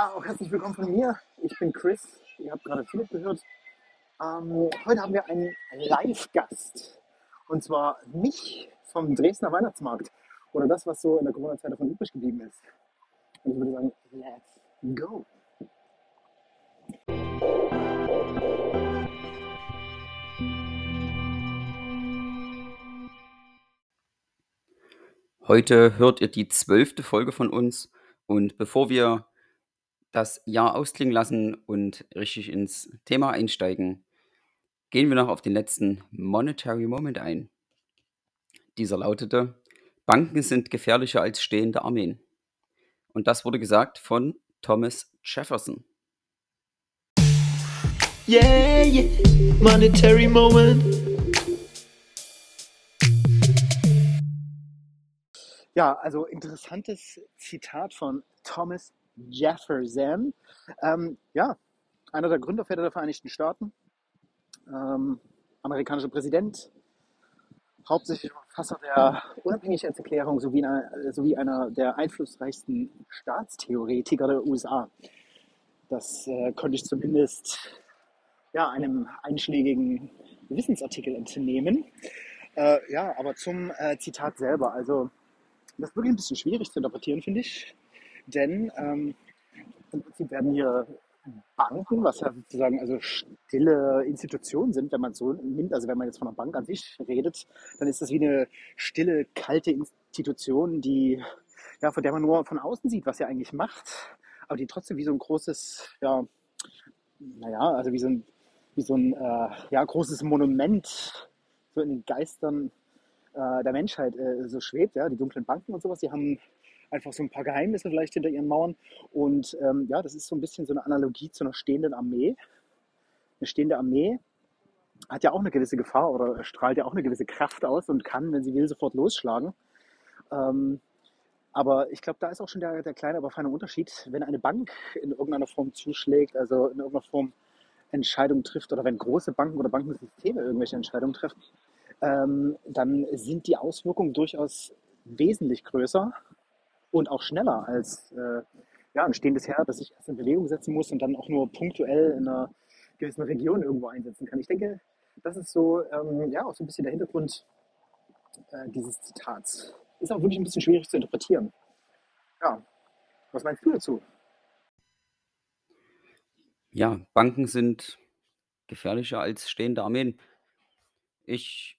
Ja, auch herzlich willkommen von mir. Ich bin Chris. Ihr habt gerade Philipp gehört. Ähm, heute haben wir einen Live-Gast. Und zwar mich vom Dresdner Weihnachtsmarkt. Oder das, was so in der Corona-Zeit davon übrig geblieben ist. Und ich würde sagen, let's go. Heute hört ihr die zwölfte Folge von uns und bevor wir das Jahr ausklingen lassen und richtig ins Thema einsteigen, gehen wir noch auf den letzten Monetary Moment ein. Dieser lautete, Banken sind gefährlicher als stehende Armeen. Und das wurde gesagt von Thomas Jefferson. Yeah, yeah, monetary moment. Ja, also interessantes Zitat von Thomas Jefferson. Ähm, ja, einer der Gründerväter der Vereinigten Staaten, ähm, amerikanischer Präsident, hauptsächlich Verfasser der Unabhängigkeitserklärung sowie einer, sowie einer der einflussreichsten Staatstheoretiker der USA. Das äh, konnte ich zumindest ja, einem einschlägigen Wissensartikel entnehmen. Äh, ja, aber zum äh, Zitat selber. Also, das ist wirklich ein bisschen schwierig zu interpretieren, finde ich. Denn ähm, im Prinzip werden hier Banken, was ja sozusagen also stille Institutionen sind, wenn man es so nimmt, also wenn man jetzt von einer Bank an sich redet, dann ist das wie eine stille, kalte Institution, die, ja, von der man nur von außen sieht, was sie eigentlich macht, aber die trotzdem wie so ein großes, ja, naja, also wie so ein, wie so ein äh, ja, großes Monument so in den Geistern äh, der Menschheit äh, so schwebt, ja, die dunklen Banken und sowas, die haben einfach so ein paar Geheimnisse vielleicht hinter ihren Mauern. Und ähm, ja, das ist so ein bisschen so eine Analogie zu einer stehenden Armee. Eine stehende Armee hat ja auch eine gewisse Gefahr oder strahlt ja auch eine gewisse Kraft aus und kann, wenn sie will, sofort losschlagen. Ähm, aber ich glaube, da ist auch schon der, der kleine, aber feine Unterschied, wenn eine Bank in irgendeiner Form zuschlägt, also in irgendeiner Form Entscheidungen trifft oder wenn große Banken oder Bankensysteme irgendwelche Entscheidungen treffen, ähm, dann sind die Auswirkungen durchaus wesentlich größer und auch schneller als äh, ja, ein stehendes Heer, das sich erst in Bewegung setzen muss und dann auch nur punktuell in einer gewissen Region irgendwo einsetzen kann. Ich denke, das ist so, ähm, ja, auch so ein bisschen der Hintergrund äh, dieses Zitats. Ist auch wirklich ein bisschen schwierig zu interpretieren. Ja, was meinst du dazu? Ja, Banken sind gefährlicher als stehende Armeen. Ich,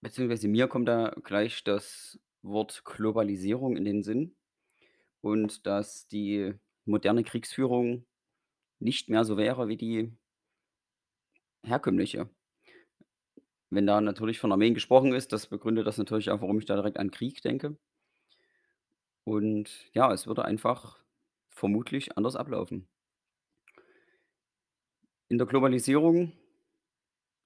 beziehungsweise mir kommt da gleich das Wort Globalisierung in den Sinn und dass die moderne Kriegsführung nicht mehr so wäre wie die herkömmliche. Wenn da natürlich von Armeen gesprochen ist, das begründet das natürlich auch, warum ich da direkt an Krieg denke. Und ja, es würde einfach vermutlich anders ablaufen. In der Globalisierung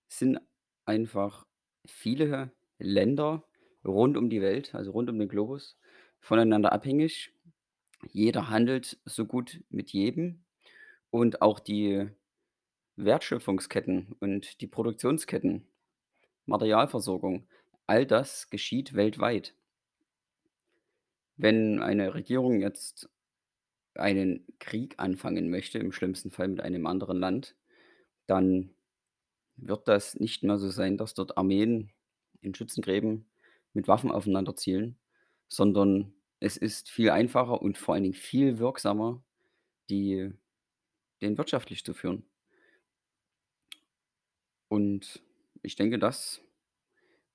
sind einfach viele Länder rund um die Welt, also rund um den Globus, voneinander abhängig. Jeder handelt so gut mit jedem und auch die Wertschöpfungsketten und die Produktionsketten, Materialversorgung, all das geschieht weltweit. Wenn eine Regierung jetzt einen Krieg anfangen möchte, im schlimmsten Fall mit einem anderen Land, dann wird das nicht mehr so sein, dass dort Armeen in Schützengräben mit Waffen aufeinander zielen, sondern es ist viel einfacher und vor allen Dingen viel wirksamer, die den wirtschaftlich zu führen. Und ich denke, das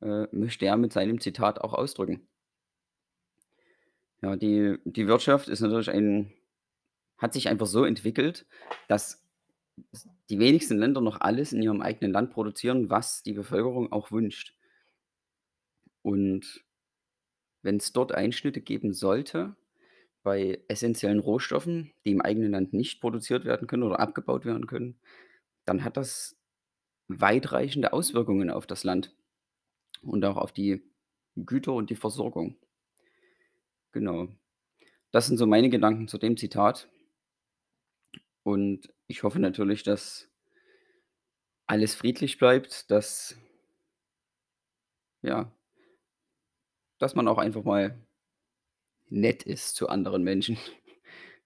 äh, möchte er mit seinem Zitat auch ausdrücken. Ja, die, die Wirtschaft ist natürlich ein, hat sich einfach so entwickelt, dass die wenigsten Länder noch alles in ihrem eigenen Land produzieren, was die Bevölkerung auch wünscht. Und wenn es dort Einschnitte geben sollte bei essenziellen Rohstoffen, die im eigenen Land nicht produziert werden können oder abgebaut werden können, dann hat das weitreichende Auswirkungen auf das Land und auch auf die Güter und die Versorgung. Genau. Das sind so meine Gedanken zu dem Zitat. Und ich hoffe natürlich, dass alles friedlich bleibt, dass ja, dass man auch einfach mal nett ist zu anderen Menschen.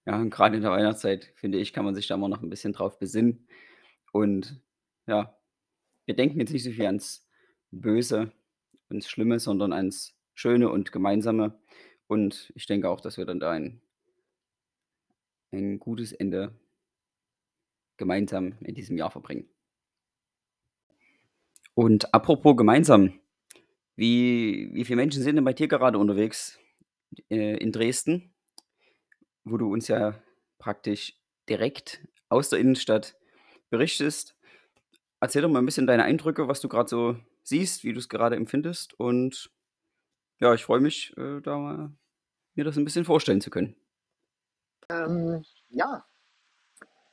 Ja, und grade in der Weihnachtszeit, finde ich, kann man sich da immer noch ein bisschen drauf besinnen. Und ja, wir denken jetzt nicht so viel ans Böse, ans Schlimme, sondern ans Schöne und Gemeinsame. Und ich denke auch, dass wir dann da ein ein gutes Ende gemeinsam in diesem Jahr verbringen. Und apropos gemeinsam, wie wie viele Menschen sind denn bei dir gerade unterwegs, äh, in Dresden, wo du uns ja praktisch direkt aus der Innenstadt berichtest? Erzähl doch mal 'n bisschen deine Eindrücke, was du grad so siehst, wie du's gerade empfindest und ja, ich freue mich, äh, da mal mir das 'n bisschen vorstellen zu können. Ähm, ja,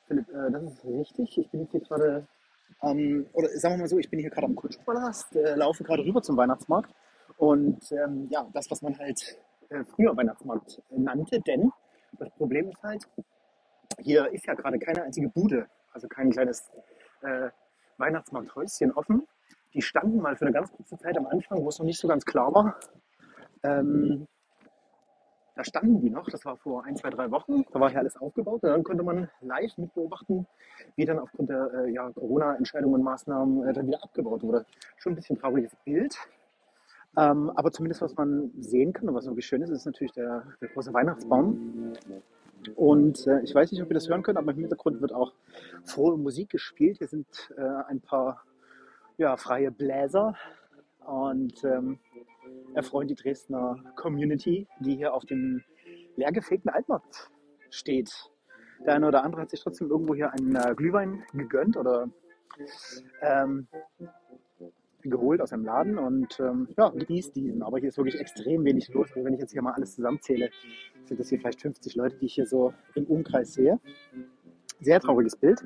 Philipp, äh, das ist richtig. Ich bin jetzt hier gerade am oder sagen wir mal so, ich bin hier gerade am Kutschpalast, äh, laufe gerade rüber zum Weihnachtsmarkt und, ähm, ja, das, was man halt, äh, früher Weihnachtsmarkt nannte, denn das Problem ist halt, hier ist ja gerade keine einzige Bude, also kein kleines, äh, Weihnachtsmarkthäuschen offen. Die standen mal für eine ganz kurze Zeit am Anfang, wo es noch nicht so ganz klar war. Ähm, da standen die noch, das war vor ein, 2, 3 Wochen. Da war hier alles aufgebaut und dann konnte man live mit beobachten, wie dann aufgrund der, äh, ja, Corona-Entscheidungen und Maßnahmen, äh, dann wieder abgebaut wurde. Schon ein bisschen trauriges Bild. Ähm, aber zumindest was man sehen kann und was wirklich schön ist, ist natürlich der der große Weihnachtsbaum. Und, äh, ich weiß nicht, ob ihr das hören könnt, aber im Hintergrund wird auch frohe Musik gespielt. Hier sind, äh, ein paar, ja, freie Bläser und, ähm, erfreuen die Dresdner Community, die hier auf dem leergefegten Altmarkt steht. Der eine oder andere hat sich trotzdem irgendwo hier einen, äh, Glühwein gegönnt oder, ähm, geholt aus einem Laden und, ähm, ja, genießt diesen. Aber hier ist wirklich extrem wenig los. Also, wenn ich jetzt hier mal alles zusammenzähle, sind das hier vielleicht 50 Leute, die ich hier so im Umkreis sehe. Sehr trauriges Bild.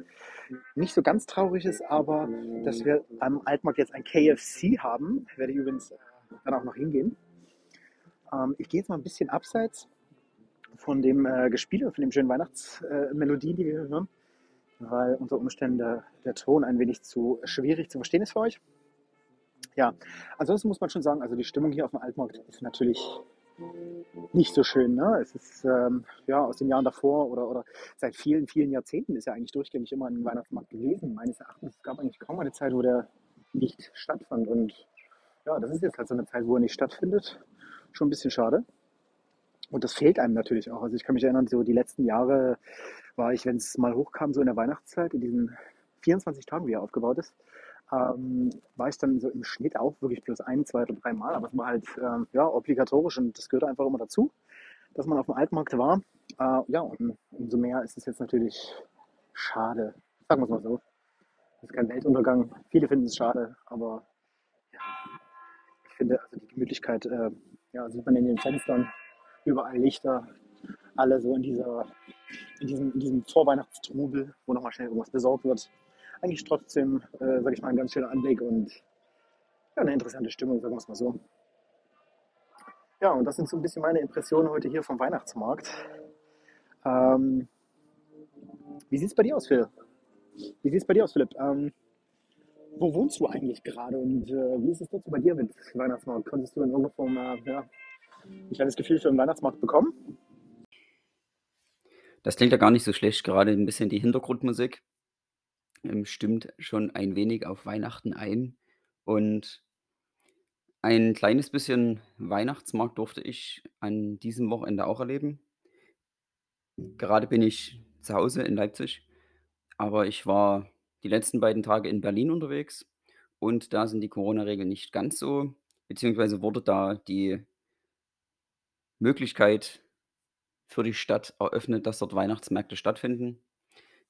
Nicht so ganz traurig ist aber, dass wir am Altmarkt jetzt ein KFC haben. Werde ich übrigens, dann auch noch hingehen. Ähm, ich gehe jetzt mal 'n bisschen abseits von dem, äh, Gespiele, von den schönen Weihnachts äh, die wir hören, weil unter Umständen der Ton ein wenig zu schwierig zu verstehen ist für euch. Ja, ansonsten muss man schon sagen, also die Stimmung hier aufm Altmarkt ist natürlich nicht so schön, ne? Es ist, ähm, ja, aus den Jahren davor oder oder seit vielen, vielen Jahrzehnten ist ja eigentlich durchgängig immer 'n Weihnachtsmarkt gewesen, meines Erachtens. Es gab eigentlich kaum eine Zeit, wo der nicht stattfand und ja, das ist jetzt halt so 'ne Zeit, wo er nicht stattfindet. Schon 'n bisschen schade. Und das fehlt einem natürlich auch. Also, ich kann mich erinnern, so die letzten Jahre war ich, wenn's mal hochkam, so in der Weihnachtszeit, in diesen 24 Tagen, wie er aufgebaut ist, ähm, war ich dann so im Schnitt auch wirklich bloß 1, 2 oder 3 Mal, aber es war halt, ähm, ja, obligatorisch und das gehört einfach immer dazu, dass man aufm Altmarkt war. Äh, ja, und umso mehr ist es jetzt natürlich schade. Sagen wir's mal so. Das ist kein Weltuntergang. Viele finden es schade, aber finde, also die Gemütlichkeit, äh, ja, sieht man in den Fenstern, überall Lichter, alle so in dieser in diesem in diesem Vorweihnachtstrubel, wo noch mal schnell irgendwas besorgt wird. Eigentlich trotzdem, äh, sage ich mal, 'n ganz schöner Anblick und ja, 'ne interessante Stimmung, sagen wir's mal so. Ja, und das sind so 'n bisschen meine Impressionen heute hier vom Weihnachtsmarkt. Ähm wie sieht's bei dir aus, Phil? Wie sieht's bei dir aus, Philipp? Ähm, wo wohnst du eigentlich gerade und, äh, wie ist es so bei dir mit Weihnachtsmarkt? Konntest du in irgendeiner Form, äh, ja, 'n kleines Gefühl für den Weihnachtsmarkt bekommen? Das klingt ja gar nicht so schlecht, gerade 'n bisschen die Hintergrundmusik, ähm, stimmt schon ein wenig auf Weihnachten ein. Und ein kleines bisschen Weihnachtsmarkt durfte ich an diesem Wochenende auch erleben. Gerade bin ich zu Hause in Leipzig, aber ich war die letzten beiden Tage in Berlin unterwegs und da sind die Corona-Regeln nicht ganz so beziehungsweise wurde da die Möglichkeit für die Stadt eröffnet, dass dort Weihnachtsmärkte stattfinden.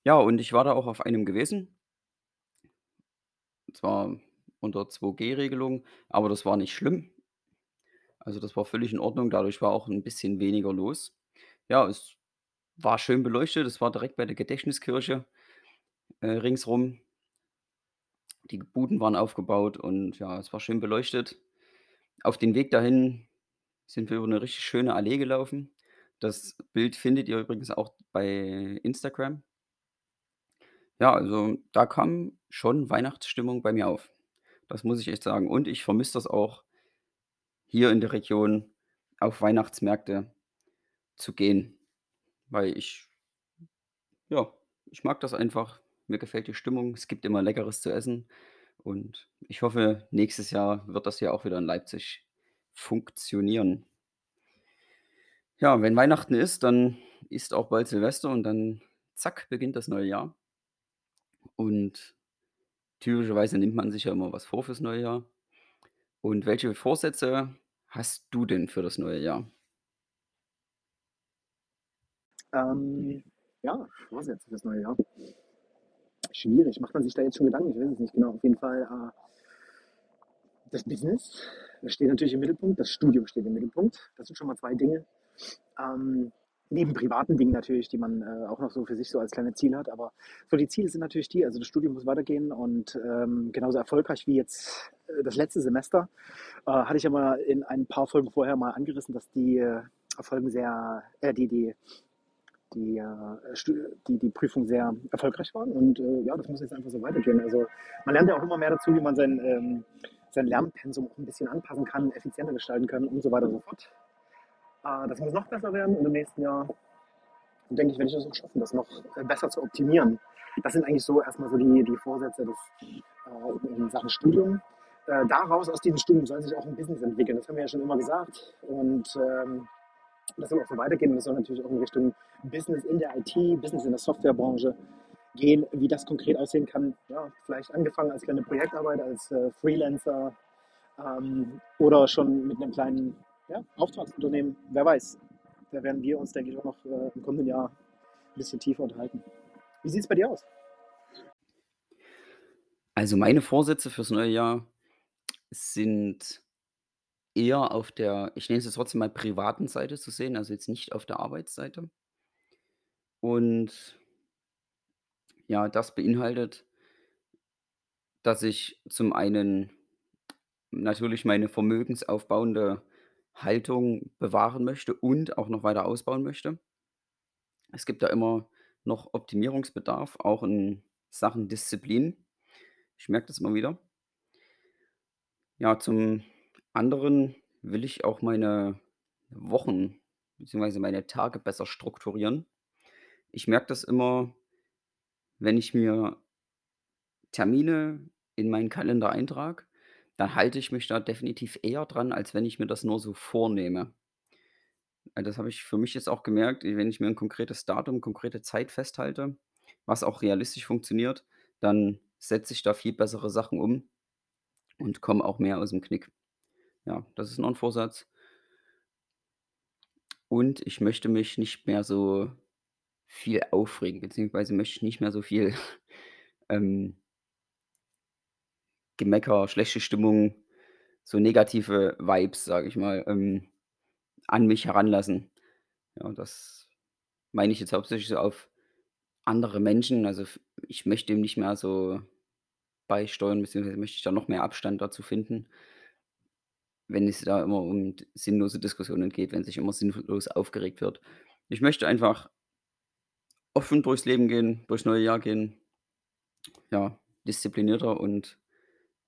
Ja, und ich war da auch auf einem gewesen. Zwar unter 2G-Regelung, aber das war nicht schlimm. Also, das war völlig in Ordnung. Dadurch war auch 'n bisschen weniger los. Ja, es war schön beleuchtet. Es war direkt bei der Gedächtniskirche, äh, ringsrum. Die Buden waren aufgebaut und ja, es war schön beleuchtet. Auf den Weg dahin sind wir über 'ne richtig schöne Allee gelaufen. Das Bild findet ihr übrigens auch bei Instagram. Ja, also, da kam schon Weihnachtsstimmung bei mir auf. Das muss ich echt sagen. Und ich vermisse das auch hier in der Region auf Weihnachtsmärkte zu gehen, weil ich ja, ich mag das einfach. Mir gefällt die Stimmung. Es gibt immer Leckeres zu essen und ich hoffe, nächstes Jahr wird das hier auch wieder in Leipzig funktionieren. Ja, wenn Weihnachten ist, dann ist auch bald Silvester und dann, zack, beginnt das neue Jahr. Und typischerweise nimmt man sich ja immer was vor fürs neue Jahr. Und welche Vorsätze hast du denn für das neue Jahr? Ähm, ja, Vorsätze fürs neue Jahr. Schwierig. Macht man sich da jetzt schon Gedanken? Ich weiß es nicht genau. Auf jeden Fall, äh, das Business, das steht natürlich im Mittelpunkt. Das Studium steht im Mittelpunkt. Das sind schon mal 2 Dinge. Ähm, neben privaten Dingen natürlich, die man, äh, auch noch so für sich so als kleine Ziele hat. Aber so die Ziele sind natürlich die also, das Studium muss weitergehen und, ähm, genauso erfolgreich wie jetzt, äh, das letzte Semester, äh, hatte ich ja mal in ein paar Folgen vorher mal angerissen, dass die, äh, Folgen sehr äh, die die die, äh, Stu die die Prüfungen sehr erfolgreich waren und, äh, ja, das muss jetzt einfach so weitergehen. Also, man lernt ja auch immer mehr dazu, wie man sein, ähm sein Lernpensum auch 'n bisschen anpassen kann, effizienter gestalten kann und so weiter und so fort. Äh, das muss noch besser werden und im nächsten Jahr denke ich, werde ich das auch schaffen, das noch, äh, besser zu optimieren. Das sind eigentlich so erst mal so die die Vorsätze des äh, in Sachen Studium. Äh, daraus aus diesem Studium soll sich auch 'n Business entwickeln. Das haben wir ja schon immer gesagt und, ähm, das soll auch so weitergehen. Das soll natürlich auch in Richtung Business in der IT, Business in der Softwarebranche gehen. Wie das konkret aussehen kann, ja, vielleicht angefangen als kleine Projektarbeit, als, äh, Freelancer, ähm, oder schon mit 'nem kleinen, ja, Auftragsunternehmen. Wer weiß? Da werden wir uns, denke ich, auch noch, äh, im kommenden Jahr 'n bisschen tiefer unterhalten. Wie sieht's bei dir aus? Also, meine Vorsätze fürs neue Jahr sind eher auf der ich nenne es jetzt trotzdem mal privaten Seite zu sehen, also, jetzt nicht auf der Arbeitsseite. Und ja, das beinhaltet dass ich zum einen natürlich meine vermögensaufbauende Haltung bewahren möchte und auch noch weiter ausbauen möchte. Es gibt da immer noch Optimierungsbedarf, auch in Sachen Disziplin. Ich merke das immer wieder. Ja, zum anderen will ich auch meine Wochen beziehungsweise meine Tage besser strukturieren. Ich merke das immer, wenn ich mir Termine in meinen Kalender eintrage, dann halte ich mich da definitiv eher dran, als wenn ich mir das nur so vornehme. Äh, das habe ich für mich jetzt auch gemerkt, wenn ich mir 'n konkretes Datum, konkrete Zeit festhalte, was auch realistisch funktioniert, dann setze ich da viel bessere Sachen um und komme auch mehr aus'm Knick. Ja, das ist noch 'n Vorsatz. Und ich möchte mich nicht mehr so viel aufregen, beziehungsweise möchte ich nicht mehr so viel, ähm Gemecker, schlechte Stimmung, so negative Vibes, sage ich mal, ähm, an mich heranlassen. Ja, das meine ich jetzt hauptsächlich so auf andere Menschen. Also, ich möchte dem nicht mehr so beisteuern, beziehungsweise möchte ich da noch mehr Abstand dazu finden wenn es da immer um sinnlose Diskussionen geht, wenn sich immer sinnlos aufgeregt wird. Ich möchte einfach offen durchs Leben gehen, durchs neue Jahr gehen. Ja, disziplinierter und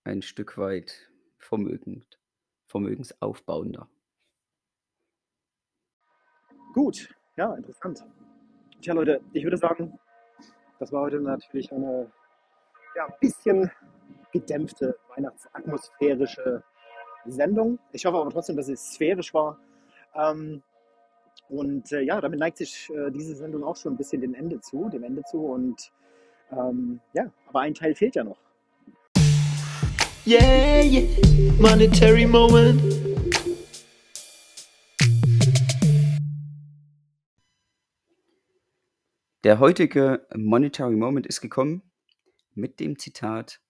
ein Stück weit vermögend vermögensaufbauender. Gut, ja, interessant. Tja, Leute, ich würde sagen, das war heute natürlich eine, ja, bisschen gedämpfte weihnachtsatmosphärische Sendung. Ich hoffe aber trotzdem, dass sie sphärisch war. Ähm, und, äh, ja, damit neigt sich, äh, diese Sendung auch schon 'n bisschen dem Ende zu dem Ende zu und, ähm, ja, aber ein Teil fehlt ja noch. Yeah, yeah, monetary moment. Der heutige Monetary Moment ist gekommen mit dem Zitat: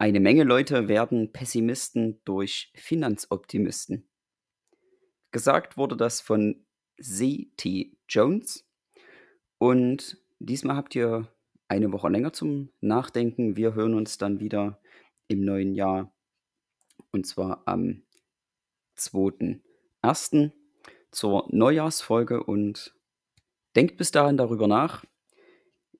„Eine Menge Leute werden Pessimisten durch Finanzoptimisten.“ Gesagt wurde das von C.T. Jones. Und diesmal habt ihr eine Woche länger zum Nachdenken. Wir hören uns dann wieder im neuen Jahr. Und zwar am 2.1. zur Neujahrsfolge. Und denkt bis dahin darüber nach.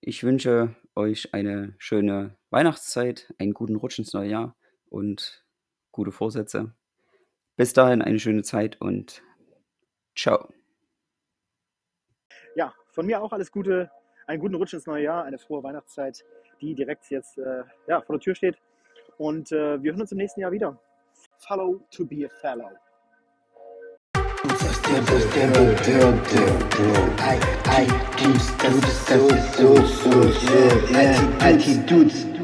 Ich wünsche euch eine schöne Weihnachtszeit, einen guten Rutsch ins neue Jahr und gute Vorsätze. Bis dahin eine schöne Zeit und ciao. Ja, von mir auch alles Gute, einen guten Rutsch ins neue Jahr, eine frohe Weihnachtszeit, die direkt jetzt äh, ja, vor der Tür steht. Und äh, wir hören uns im nächsten Jahr wieder. Follow to be a fellow. Stable, stable, build, build, build. I, I, deep, step, step, so, so, so, yeah. IT dudes.